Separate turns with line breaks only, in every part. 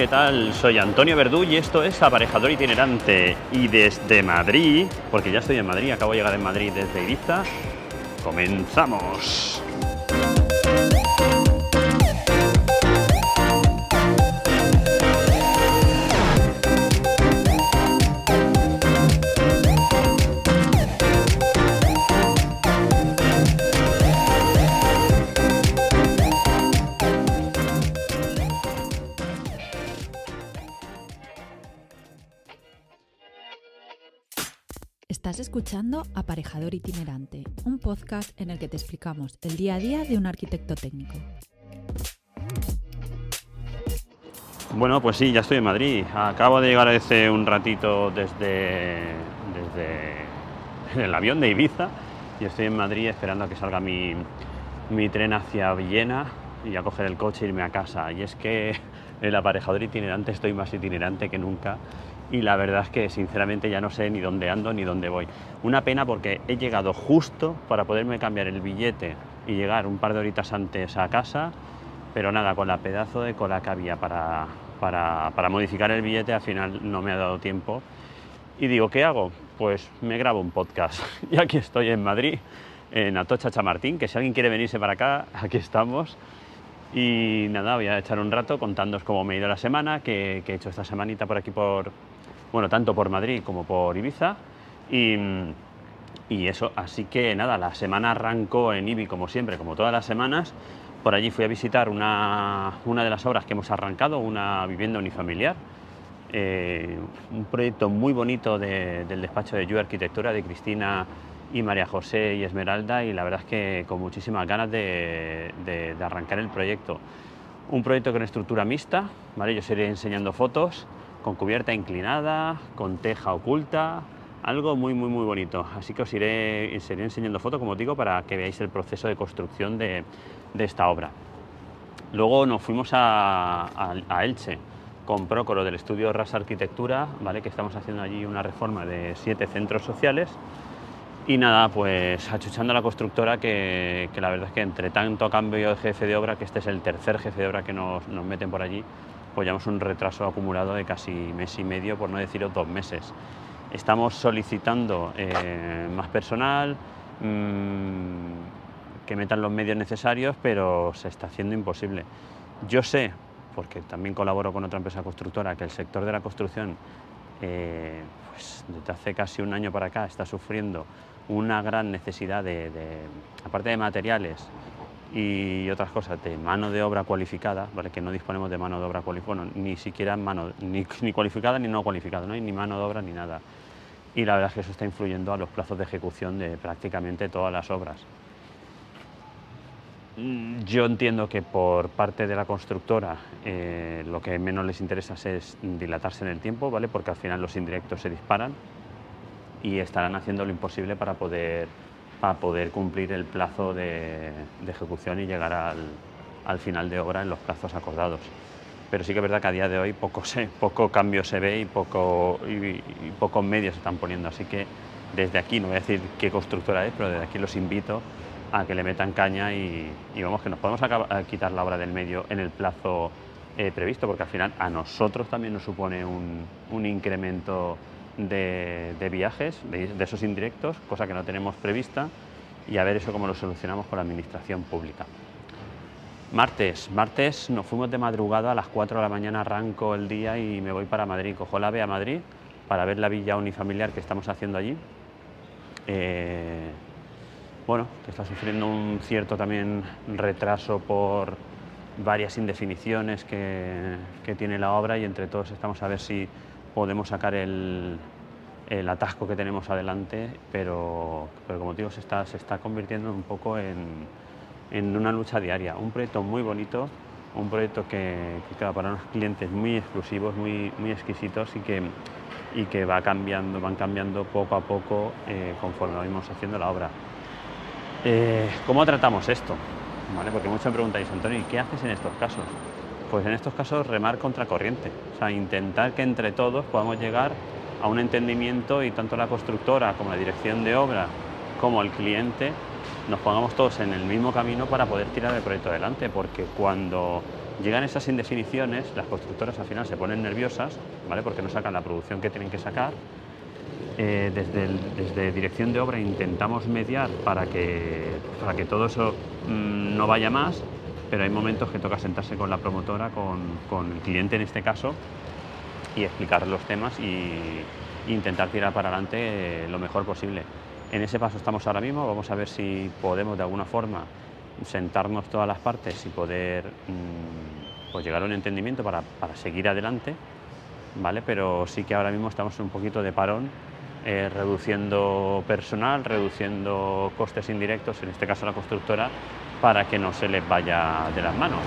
¿qué tal? Soy Antonio Verdú y esto es Aparejador Itinerante. Y desde Madrid, porque ya estoy en Madrid, acabo de llegar en Madrid desde Ibiza, comenzamos.
Escuchando Aparejador Itinerante, un podcast en el que te explicamos el día a día de un arquitecto técnico.
Bueno, pues sí, ya estoy en Madrid. Acabo de llegar hace un ratito desde, desde el avión de Ibiza y estoy en Madrid esperando a que salga mi, mi tren hacia Villena y a coger el coche e irme a casa. Y es que el aparejador itinerante estoy más itinerante que nunca y la verdad es que sinceramente ya no sé ni dónde ando ni dónde voy. Una pena porque he llegado justo para poderme cambiar el billete y llegar un par de horitas antes a casa, pero nada, con la pedazo de cola que había para, para, modificar el billete al final no me ha dado tiempo. Y digo, ¿qué hago? Pues me grabo un podcast. Y aquí estoy en Madrid, en Atocha Chamartín, que si alguien quiere venirse para acá, aquí estamos. Y nada, voy a echar un rato contándoos cómo me ha ido la semana, que, que he hecho esta semanita por aquí por, bueno, tanto por Madrid como por Ibiza. Y, eso, así que nada, la semana arrancó en Ibi como siempre, como todas las semanas. Por allí fui a visitar una, de las obras que hemos arrancado, una vivienda unifamiliar. Eh, un proyecto muy bonito del despacho de Yu Arquitectura de Cristina y María José y Esmeralda y la verdad es que con muchísimas ganas de, de arrancar el proyecto. Un proyecto con estructura mixta, ¿vale? yo os iré enseñando fotos con cubierta inclinada, con teja oculta, algo muy muy muy bonito. Así que os iré, enseñando fotos, como digo, para que veáis el proceso de construcción de, esta obra. Luego nos fuimos a, Elche con Prócoro del estudio Ras Arquitectura, ¿vale? que estamos haciendo allí una reforma de siete centros sociales. Y nada, pues achuchando a la constructora que, la verdad es que entre tanto cambio de jefe de obra, que este es el tercer jefe de obra que nos meten por allí, pues llevamos un retraso acumulado de casi mes y medio, por no deciros dos meses. Estamos solicitando eh, más personal, mm, que metan los medios necesarios, pero se está haciendo imposible. Yo sé, porque también colaboro con otra empresa constructora, que el sector de la construcción, eh, pues desde hace casi un año para acá, está sufriendo una gran necesidad de aparte de materiales, y otras cosas de mano de obra cualificada, ¿vale? que no disponemos de mano de obra cualificada, ni siquiera ni, ni, cualificada ni no cualificada, no hay ni mano de obra ni nada. Y la verdad es que eso está influyendo a los plazos de ejecución de prácticamente todas las obras. Mm, yo entiendo que por parte de la constructora eh, lo que menos les interesa es dilatarse en el tiempo, ¿vale? porque al final los indirectos se disparan y estarán haciendo lo imposible para poder para poder cumplir el plazo de, ejecución y llegar al, final de obra en los plazos acordados. Pero sí que es verdad que a día de hoy poco, se, poco cambio se ve y, poco, y, pocos medios se están poniendo. Así que desde aquí, no voy a decir qué constructora es, pero desde aquí los invito a que le metan caña y, vamos, que nos podemos quitar la obra del medio en el plazo eh, previsto, porque al final a nosotros también nos supone un incremento de, viajes, de, esos indirectos, cosa que no tenemos prevista, y a ver eso cómo lo solucionamos con la administración pública. Martes, martes nos fuimos de madrugada a las 4 de la mañana, arranco el día y me voy para Madrid, cojo la AVE a Madrid para ver la villa unifamiliar que estamos haciendo allí. Eh, bueno, que está sufriendo un cierto también retraso por varias indefiniciones que tiene la obra y entre todos estamos a ver si podemos sacar el, atasco que tenemos adelante, pero, como digo, se está, convirtiendo un poco en, una lucha diaria. Un proyecto muy bonito, un proyecto que, queda para unos clientes muy exclusivos, muy, exquisitos y que, que va cambiando, van cambiando poco a poco eh, conforme vamos haciendo la obra. Eh, ¿Cómo tratamos esto? Porque muchos me preguntáis, Antonio, ¿y qué haces en estos casos? Pues en estos casos remar contra corriente, o sea, intentar que entre todos podamos llegar a un entendimiento y tanto la constructora como la dirección de obra como el cliente nos pongamos todos en el mismo camino para poder tirar el proyecto adelante, porque cuando llegan esas indefiniciones, las constructoras al final se ponen nerviosas, ¿vale? Porque no sacan la producción que tienen que sacar. Eh, desde, desde, dirección de obra intentamos mediar para que, para que todo eso mm, no vaya más, pero hay momentos que toca sentarse con la promotora, con, con el cliente en este caso, y explicar los temas y, intentar tirar para adelante lo mejor posible. En ese paso estamos ahora mismo, vamos a ver si podemos de alguna forma sentarnos todas las partes y poder mmm, pues llegar a un entendimiento para, para, seguir adelante, ¿vale? Pero sí que ahora mismo estamos en un poquito de parón, eh, reduciendo personal, reduciendo costes indirectos, en este caso la constructora, para que no se les vaya de las manos.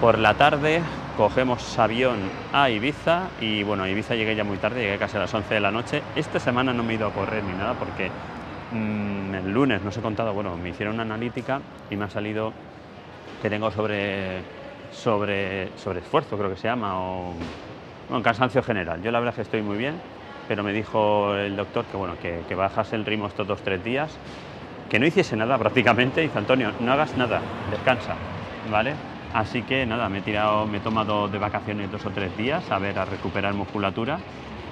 Por la tarde cogemos avión a Ibiza y bueno, a Ibiza llegué ya muy tarde, llegué casi a las 11 de la noche. Esta semana no me he ido a correr ni nada porque mmm, el lunes, no os he contado, bueno, me hicieron una analítica y me ha salido que tengo sobre, sobre, sobre esfuerzo, creo que se llama, o bueno, cansancio general. Yo la verdad es que estoy muy bien, pero me dijo el doctor que bueno, que, bajase el ritmo estos dos tres días, que no hiciese nada prácticamente, dice Antonio, no hagas nada, descansa, ¿vale? Así que nada, me he, tirado, me he tomado de vacaciones dos o tres días a ver, a recuperar musculatura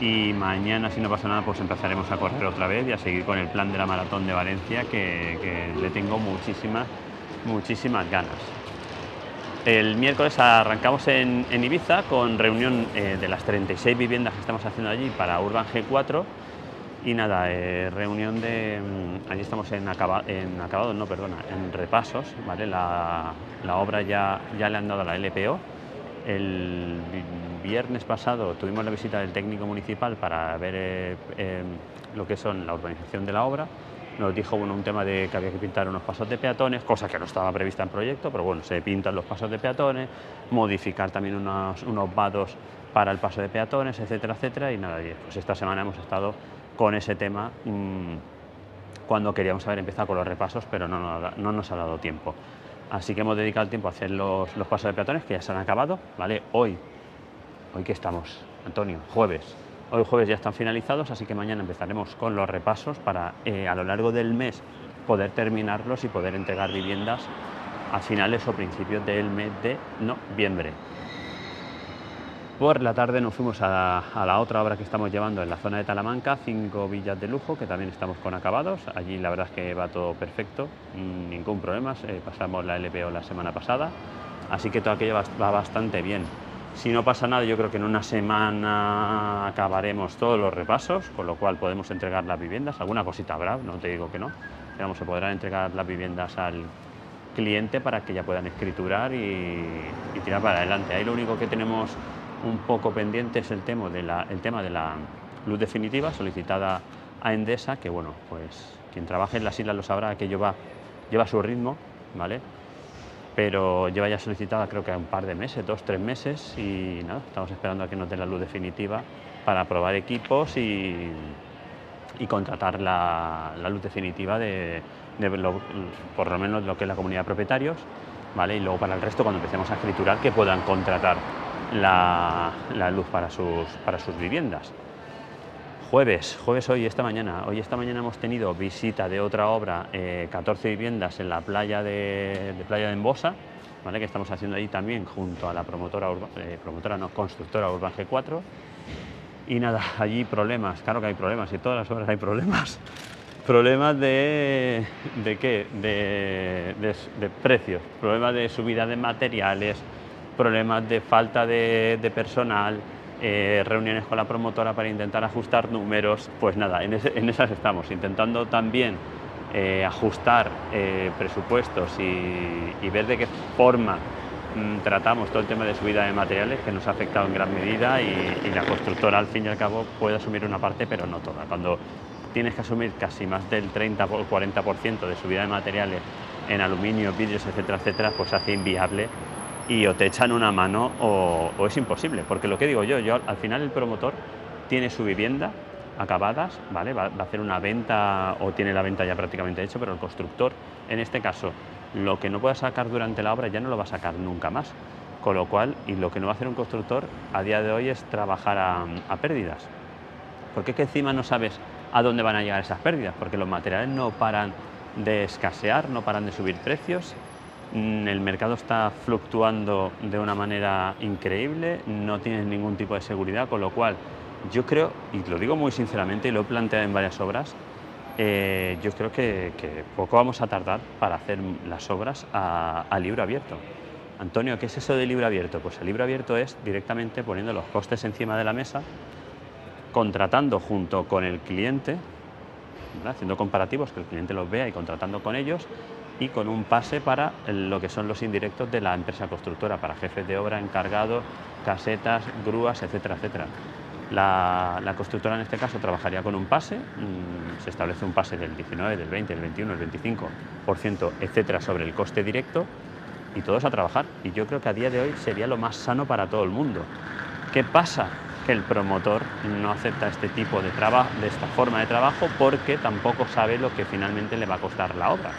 y mañana, si no pasa nada, pues empezaremos a correr otra vez y a seguir con el plan de la maratón de Valencia que, que le tengo muchísimas, muchísimas ganas. El miércoles arrancamos en, Ibiza con reunión eh, de las 36 viviendas que estamos haciendo allí para Urban G4 y nada, eh, reunión de. Allí estamos en, acaba, en acabados, no, perdona, en repasos, ¿vale? La, obra ya, ya le han dado la LPO. El viernes pasado tuvimos la visita del técnico municipal para ver eh, lo que son la urbanización de la obra. Nos dijo bueno, un tema de que había que pintar unos pasos de peatones, cosa que no estaba prevista en proyecto, pero bueno, se pintan los pasos de peatones, modificar también unos, unos vados para el paso de peatones, etcétera, etcétera. Y nada, pues esta semana hemos estado con ese tema mmm, cuando queríamos haber empezado con los repasos, pero no, no, no, nos ha dado tiempo. Así que hemos dedicado el tiempo a hacer los, los, pasos de peatones que ya se han acabado, ¿vale? Hoy, hoy que estamos, Antonio, jueves. Hoy jueves ya están finalizados, así que mañana empezaremos con los repasos para eh, a lo largo del mes poder terminarlos y poder entregar viviendas a finales o principios del mes de noviembre. Por la tarde nos fuimos a la, otra obra que estamos llevando en la zona de Talamanca, cinco villas de lujo, que también estamos con acabados. Allí la verdad es que va todo perfecto, ningún problema. Eh, pasamos la LPO la semana pasada, así que todo aquello va, bastante bien. Si no pasa nada, yo creo que en una semana acabaremos todos los repasos, con lo cual podemos entregar las viviendas. Alguna cosita habrá, no te digo que no. Digamos, se podrán entregar las viviendas al cliente para que ya puedan escriturar y, y tirar para adelante. Ahí lo único que tenemos un poco pendiente es el tema de la, el tema de la luz definitiva solicitada a Endesa, que bueno, pues quien trabaje en las islas lo sabrá, que lleva, lleva su ritmo, ¿vale? Pero lleva ya solicitada creo que un par de meses, dos, tres meses, y nada, estamos esperando a que nos den la luz definitiva para probar equipos y, contratar la, luz definitiva de, por lo menos lo que es la comunidad de propietarios, ¿vale? Y luego para el resto, cuando empecemos a escriturar, que puedan contratar la, luz para sus viviendas. Jueves, jueves hoy, esta mañana. Hoy, esta mañana hemos tenido visita de otra obra, eh, 14 viviendas en la playa de, Playa de Embosa, ¿vale? que estamos haciendo ahí también junto a la promotora, eh, promotora no, constructora Urban G4. Y nada, allí problemas, claro que hay problemas, y todas las obras hay problemas. Problemas de, de qué? De, de, de precios, problemas de subida de materiales, problemas de falta de personal, eh, reuniones con la promotora para intentar ajustar números, pues nada, en, esas estamos, intentando también eh, ajustar eh, presupuestos y, ver de qué forma mmm, tratamos todo el tema de subida de materiales que nos ha afectado en gran medida y, y, la constructora al fin y al cabo puede asumir una parte pero no toda. Cuando tienes que asumir casi más del 30 o 40% de subida de materiales en aluminio, vidrios, etcétera, etcétera, pues hace inviable y o te echan una mano o, es imposible. Porque lo que digo yo, yo al final el promotor tiene su vivienda acabadas, ¿vale? Va, a hacer una venta o tiene la venta ya prácticamente hecho, pero el constructor, en este caso, lo que no pueda sacar durante la obra ya no lo va a sacar nunca más. Con lo cual, y lo que no va a hacer un constructor a día de hoy es trabajar a, a pérdidas. Porque es que encima no sabes a dónde van a llegar esas pérdidas, porque los materiales no paran de escasear, no paran de subir precios el mercado está fluctuando de una manera increíble, no tienes ningún tipo de seguridad, con lo cual yo creo, y lo digo muy sinceramente, y lo he planteado en varias obras, eh, yo creo que, poco vamos a tardar para hacer las obras a, libro abierto. Antonio, ¿qué es eso de libro abierto? Pues el libro abierto es directamente poniendo los costes encima de la mesa, contratando junto con el cliente, haciendo comparativos, que el cliente los vea y contratando con ellos, y con un pase para lo que son los indirectos de la empresa constructora, para jefes de obra, encargados, casetas, grúas, etcétera, etcétera. La, constructora en este caso trabajaría con un pase, mm, se establece un pase del 19, del 20, del 21, del 25%, etcétera, sobre el coste directo y todos a trabajar. Y yo creo que a día de hoy sería lo más sano para todo el mundo. ¿Qué pasa? Que el promotor no acepta este tipo de trabajo, de esta forma de trabajo, porque tampoco sabe lo que finalmente le va a costar la obra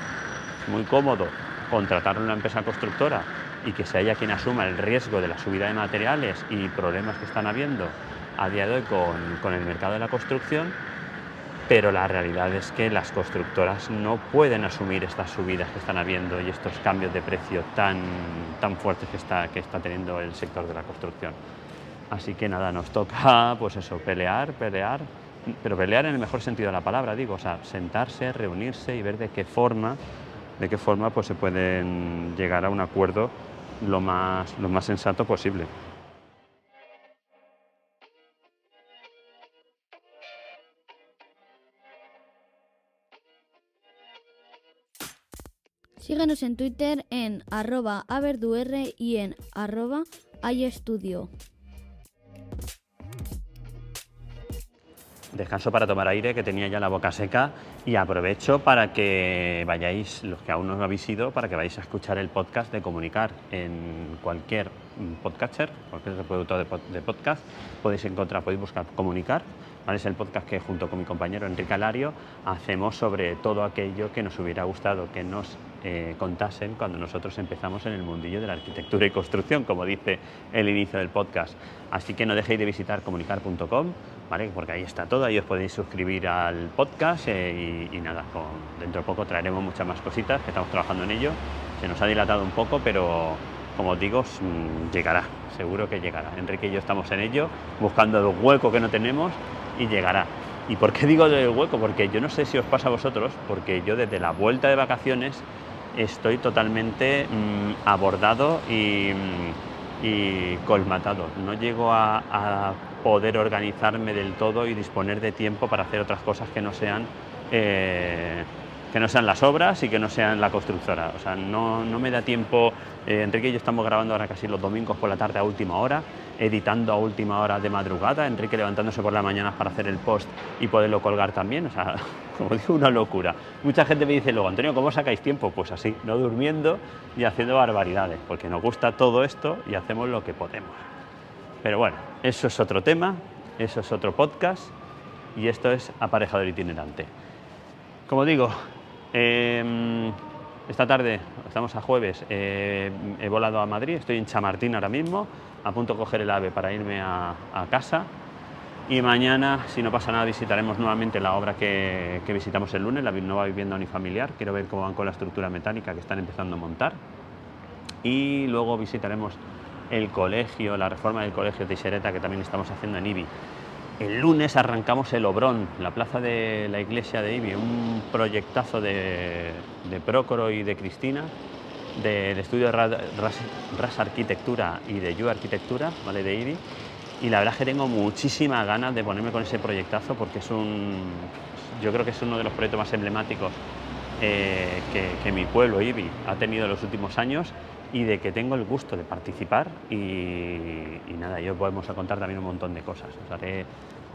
muy cómodo contratar una empresa constructora y que sea ella quien asuma el riesgo de la subida de materiales y problemas que están habiendo a día de hoy con, el mercado de la construcción, pero la realidad es que las constructoras no pueden asumir estas subidas que están habiendo y estos cambios de precio tan, tan fuertes que está, que está teniendo el sector de la construcción. Así que nada, nos toca pues eso, pelear, pelear, pero pelear en el mejor sentido de la palabra, digo, o sea, sentarse, reunirse y ver de qué forma de qué forma pues, se pueden llegar a un acuerdo lo más, lo más sensato posible.
Síguenos en Twitter en arroba averdur y en arroba estudio.
Descanso para tomar aire, que tenía ya la boca seca, y aprovecho para que vayáis, los que aún no habéis ido, para que vayáis a escuchar el podcast de Comunicar. En cualquier podcatcher, cualquier reproductor de podcast, podéis encontrar, podéis buscar Comunicar es el podcast que junto con mi compañero Enrique Alario hacemos sobre todo aquello que nos hubiera gustado que nos eh, contasen cuando nosotros empezamos en el mundillo de la arquitectura y construcción, como dice el inicio del podcast. Así que no dejéis de visitar comunicar.com, ¿vale? porque ahí está todo, ahí os podéis suscribir al podcast eh, y, nada, dentro de poco traeremos muchas más cositas, que estamos trabajando en ello. Se nos ha dilatado un poco, pero como os digo, mm, llegará, seguro que llegará. Enrique y yo estamos en ello, buscando el hueco que no tenemos y llegará. ¿Y por qué digo del hueco? Porque yo no sé si os pasa a vosotros, porque yo desde la vuelta de vacaciones estoy totalmente mm, abordado y, colmatado. No llego a, poder organizarme del todo y disponer de tiempo para hacer otras cosas que no sean eh, que no sean las obras y que no sean la constructora. O sea, no, no me da tiempo. Eh, Enrique y yo estamos grabando ahora casi los domingos por la tarde a última hora, editando a última hora de madrugada, Enrique levantándose por la mañana para hacer el post y poderlo colgar también. O sea, como digo, una locura. Mucha gente me dice luego, Antonio, ¿cómo sacáis tiempo? Pues así, no durmiendo y haciendo barbaridades, porque nos gusta todo esto y hacemos lo que podemos. Pero bueno, eso es otro tema, eso es otro podcast y esto es aparejador itinerante. Como digo, Em, esta tarde, estamos a jueves, eh, he volado a Madrid, estoy en Chamartín ahora mismo, a punto de coger el ave para irme a, casa. Y mañana, si no pasa nada, visitaremos nuevamente la obra que, visitamos el lunes, la nueva vivienda unifamiliar. Quiero ver cómo van con la estructura metálica que están empezando a montar. Y luego visitaremos el colegio, la reforma del colegio de Teixereta que también estamos haciendo en IBI. El lunes arrancamos el Obrón, la plaza de la iglesia de Ibi, un proyectazo de, de Prócoro y de Cristina, del estudio de Ras, Arquitectura y de Yu Arquitectura, ¿vale? de Ibi. Y la verdad es que tengo muchísimas ganas de ponerme con ese proyectazo porque es un, yo creo que es uno de los proyectos más emblemáticos eh, que, mi pueblo, Ibi, ha tenido en los últimos años y de que tengo el gusto de participar y, nada, yo podemos a contar también un montón de cosas. Os haré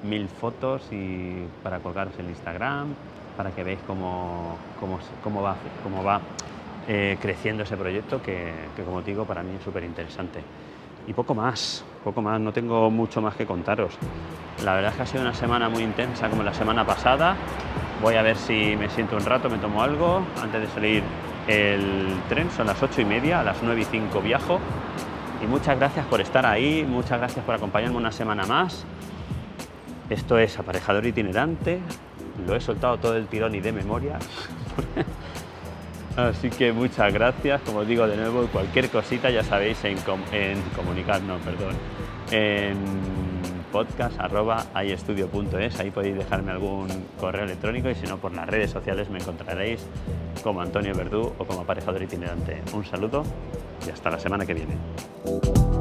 mil fotos y para colgaros en Instagram, para que veáis cómo, cómo, va, cómo va eh, creciendo ese proyecto que, que, como digo, para mí es súper interesante. Y poco más, poco más, no tengo mucho más que contaros. La verdad es que ha sido una semana muy intensa como la semana pasada. Voy a ver si me siento un rato, me tomo algo antes de salir el tren, son las ocho y media, a las 9 y 5 viajo. Y muchas gracias por estar ahí, muchas gracias por acompañarme una semana más. Esto es Aparejador Itinerante, lo he soltado todo el tirón y de memoria. Así que muchas gracias, como digo de nuevo, cualquier cosita ya sabéis en, en comunicar, no, perdón, en podcast arroba ahí podéis dejarme algún correo electrónico y si no por las redes sociales me encontraréis como Antonio Verdú o como aparejador itinerante. Un saludo y hasta la semana que viene.